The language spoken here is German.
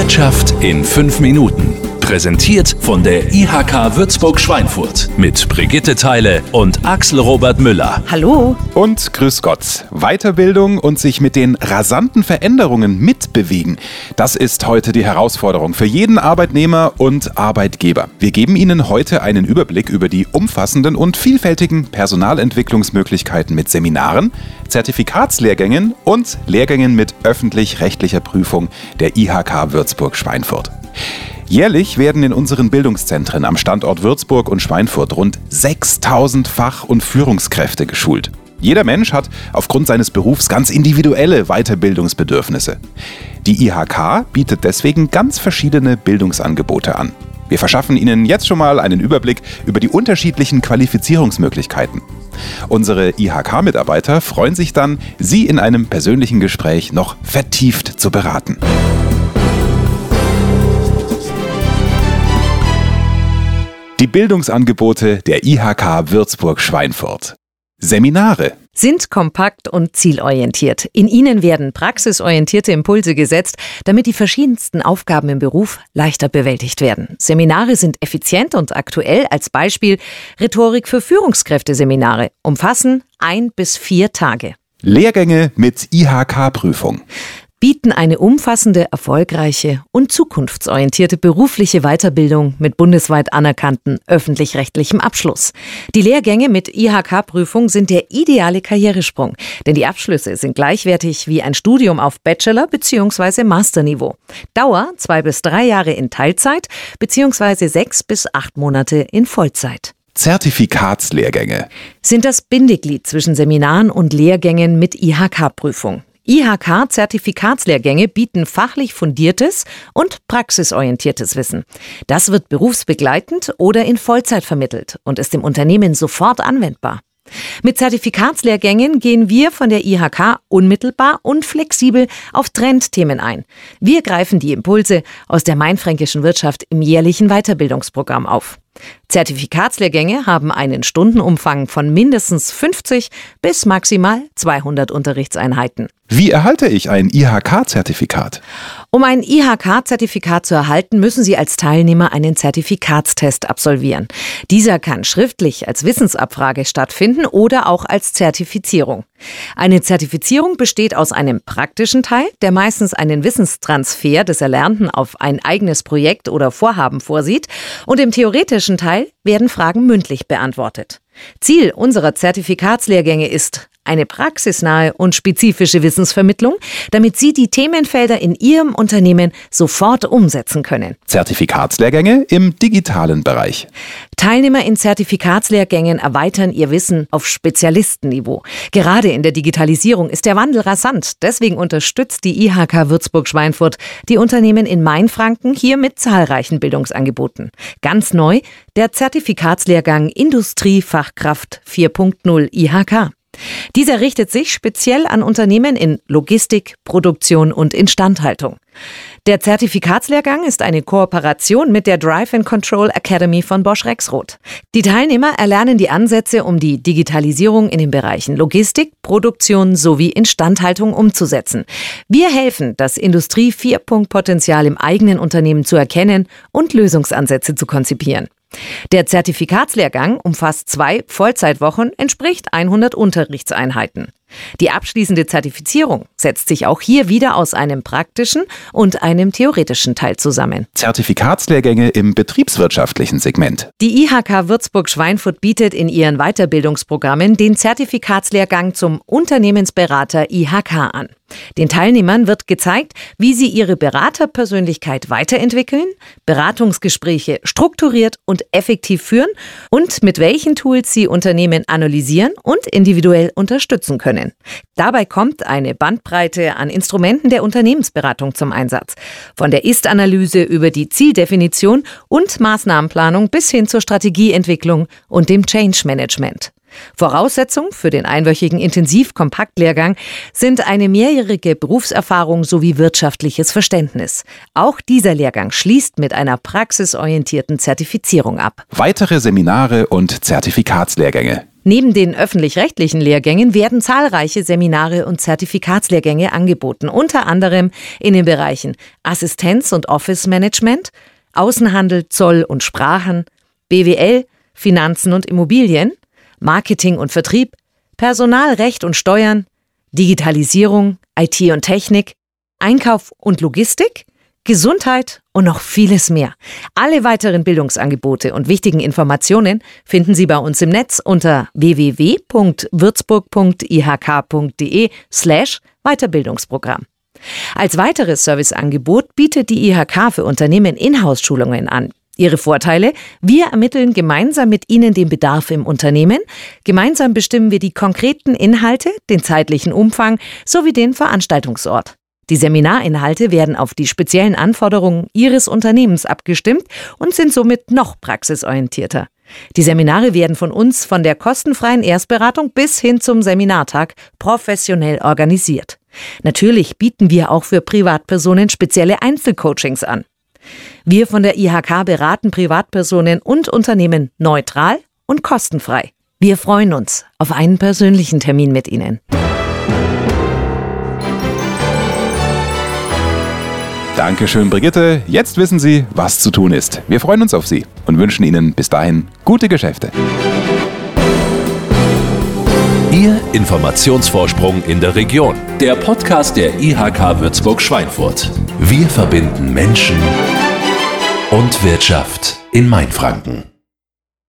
Wirtschaft in fünf Minuten. Präsentiert von der IHK Würzburg-Schweinfurt mit Brigitte Teile und Axel Robert Müller. Hallo. Und grüß Gott. Weiterbildung und sich mit den rasanten Veränderungen mitbewegen. Das ist heute die Herausforderung für jeden Arbeitnehmer und Arbeitgeber. Wir geben Ihnen heute einen Überblick über die umfassenden und vielfältigen Personalentwicklungsmöglichkeiten mit Seminaren, Zertifikatslehrgängen und Lehrgängen mit öffentlich-rechtlicher Prüfung der IHK Würzburg-Schweinfurt. Jährlich werden in unseren Bildungszentren am Standort Würzburg und Schweinfurt rund 6000 Fach- und Führungskräfte geschult. Jeder Mensch hat aufgrund seines Berufs ganz individuelle Weiterbildungsbedürfnisse. Die IHK bietet deswegen ganz verschiedene Bildungsangebote an. Wir verschaffen Ihnen jetzt schon mal einen Überblick über die unterschiedlichen Qualifizierungsmöglichkeiten. Unsere IHK-Mitarbeiter freuen sich dann, Sie in einem persönlichen Gespräch noch vertieft zu beraten. Die Bildungsangebote der IHK Würzburg-Schweinfurt. Seminare sind kompakt und zielorientiert. In ihnen werden praxisorientierte Impulse gesetzt, damit die verschiedensten Aufgaben im Beruf leichter bewältigt werden. Seminare sind effizient und aktuell. Als Beispiel Rhetorik für Führungskräfteseminare umfassen ein bis vier Tage. Lehrgänge mit IHK-Prüfung bieten eine umfassende, erfolgreiche und zukunftsorientierte berufliche Weiterbildung mit bundesweit anerkannten öffentlich-rechtlichem Abschluss. Die Lehrgänge mit IHK-Prüfung sind der ideale Karrieresprung, denn die Abschlüsse sind gleichwertig wie ein Studium auf Bachelor- bzw. Masterniveau. Dauer zwei bis drei Jahre in Teilzeit bzw. sechs bis acht Monate in Vollzeit. Zertifikatslehrgänge sind das Bindeglied zwischen Seminaren und Lehrgängen mit IHK-Prüfung. IHK-Zertifikatslehrgänge bieten fachlich fundiertes und praxisorientiertes Wissen. Das wird berufsbegleitend oder in Vollzeit vermittelt und ist im Unternehmen sofort anwendbar. Mit Zertifikatslehrgängen gehen wir von der IHK unmittelbar und flexibel auf Trendthemen ein. Wir greifen die Impulse aus der mainfränkischen Wirtschaft im jährlichen Weiterbildungsprogramm auf. Zertifikatslehrgänge haben einen Stundenumfang von mindestens 50 bis maximal 200 Unterrichtseinheiten. Wie erhalte ich ein IHK-Zertifikat? Um ein IHK-Zertifikat zu erhalten, müssen Sie als Teilnehmer einen Zertifikatstest absolvieren. Dieser kann schriftlich als Wissensabfrage stattfinden oder auch als Zertifizierung. Eine Zertifizierung besteht aus einem praktischen Teil, der meistens einen Wissenstransfer des Erlernten auf ein eigenes Projekt oder Vorhaben vorsieht, und im theoretischen Teil werden Fragen mündlich beantwortet. Ziel unserer Zertifikatslehrgänge ist, eine praxisnahe und spezifische Wissensvermittlung, damit Sie die Themenfelder in Ihrem Unternehmen sofort umsetzen können. Zertifikatslehrgänge im digitalen Bereich. Teilnehmer in Zertifikatslehrgängen erweitern ihr Wissen auf Spezialistenniveau. Gerade in der Digitalisierung ist der Wandel rasant. Deswegen unterstützt die IHK Würzburg-Schweinfurt die Unternehmen in Mainfranken hier mit zahlreichen Bildungsangeboten. Ganz neu der Zertifikatslehrgang Industriefachkraft 4.0 IHK. Dieser richtet sich speziell an Unternehmen in Logistik, Produktion und Instandhaltung. Der Zertifikatslehrgang ist eine Kooperation mit der Drive and Control Academy von Bosch Rexroth. Die Teilnehmer erlernen die Ansätze, um die Digitalisierung in den Bereichen Logistik, Produktion sowie Instandhaltung umzusetzen. Wir helfen, das Industrie 4.0 Potenzial im eigenen Unternehmen zu erkennen und Lösungsansätze zu konzipieren. Der Zertifikatslehrgang umfasst zwei Vollzeitwochen, entspricht 100 Unterrichtseinheiten. Die abschließende Zertifizierung setzt sich auch hier wieder aus einem praktischen und einem theoretischen Teil zusammen. Zertifikatslehrgänge im betriebswirtschaftlichen Segment. Die IHK Würzburg-Schweinfurt bietet in ihren Weiterbildungsprogrammen den Zertifikatslehrgang zum Unternehmensberater IHK an. Den Teilnehmern wird gezeigt, wie sie ihre Beraterpersönlichkeit weiterentwickeln, Beratungsgespräche strukturiert und effektiv führen und mit welchen Tools sie Unternehmen analysieren und individuell unterstützen können. Dabei kommt eine Bandbreite an Instrumenten der Unternehmensberatung zum Einsatz. Von der Ist-Analyse über die Zieldefinition und Maßnahmenplanung bis hin zur Strategieentwicklung und dem Change Management. Voraussetzung für den einwöchigen Intensiv-Kompakt-Lehrgang sind eine mehrjährige Berufserfahrung sowie wirtschaftliches Verständnis. Auch dieser Lehrgang schließt mit einer praxisorientierten Zertifizierung ab. Weitere Seminare und Zertifikatslehrgänge Neben den öffentlich-rechtlichen Lehrgängen werden zahlreiche Seminare und Zertifikatslehrgänge angeboten, unter anderem in den Bereichen Assistenz und Office Management, Außenhandel, Zoll und Sprachen, BWL, Finanzen und Immobilien, Marketing und Vertrieb, Personalrecht und Steuern, Digitalisierung, IT und Technik, Einkauf und Logistik, Gesundheit und noch vieles mehr. Alle weiteren Bildungsangebote und wichtigen Informationen finden Sie bei uns im Netz unter www.würzburg.ihk.de slash Weiterbildungsprogramm. Als weiteres Serviceangebot bietet die IHK für Unternehmen Inhouse-Schulungen an. Ihre Vorteile? Wir ermitteln gemeinsam mit Ihnen den Bedarf im Unternehmen. Gemeinsam bestimmen wir die konkreten Inhalte, den zeitlichen Umfang sowie den Veranstaltungsort. Die Seminarinhalte werden auf die speziellen Anforderungen Ihres Unternehmens abgestimmt und sind somit noch praxisorientierter. Die Seminare werden von uns von der kostenfreien Erstberatung bis hin zum Seminartag professionell organisiert. Natürlich bieten wir auch für Privatpersonen spezielle Einzelcoachings an. Wir von der IHK beraten Privatpersonen und Unternehmen neutral und kostenfrei. Wir freuen uns auf einen persönlichen Termin mit Ihnen. Dankeschön, Brigitte. Jetzt wissen Sie, was zu tun ist. Wir freuen uns auf Sie und wünschen Ihnen bis dahin gute Geschäfte. Ihr Informationsvorsprung in der Region. Der Podcast der IHK Würzburg-Schweinfurt. Wir verbinden Menschen und Wirtschaft in Mainfranken.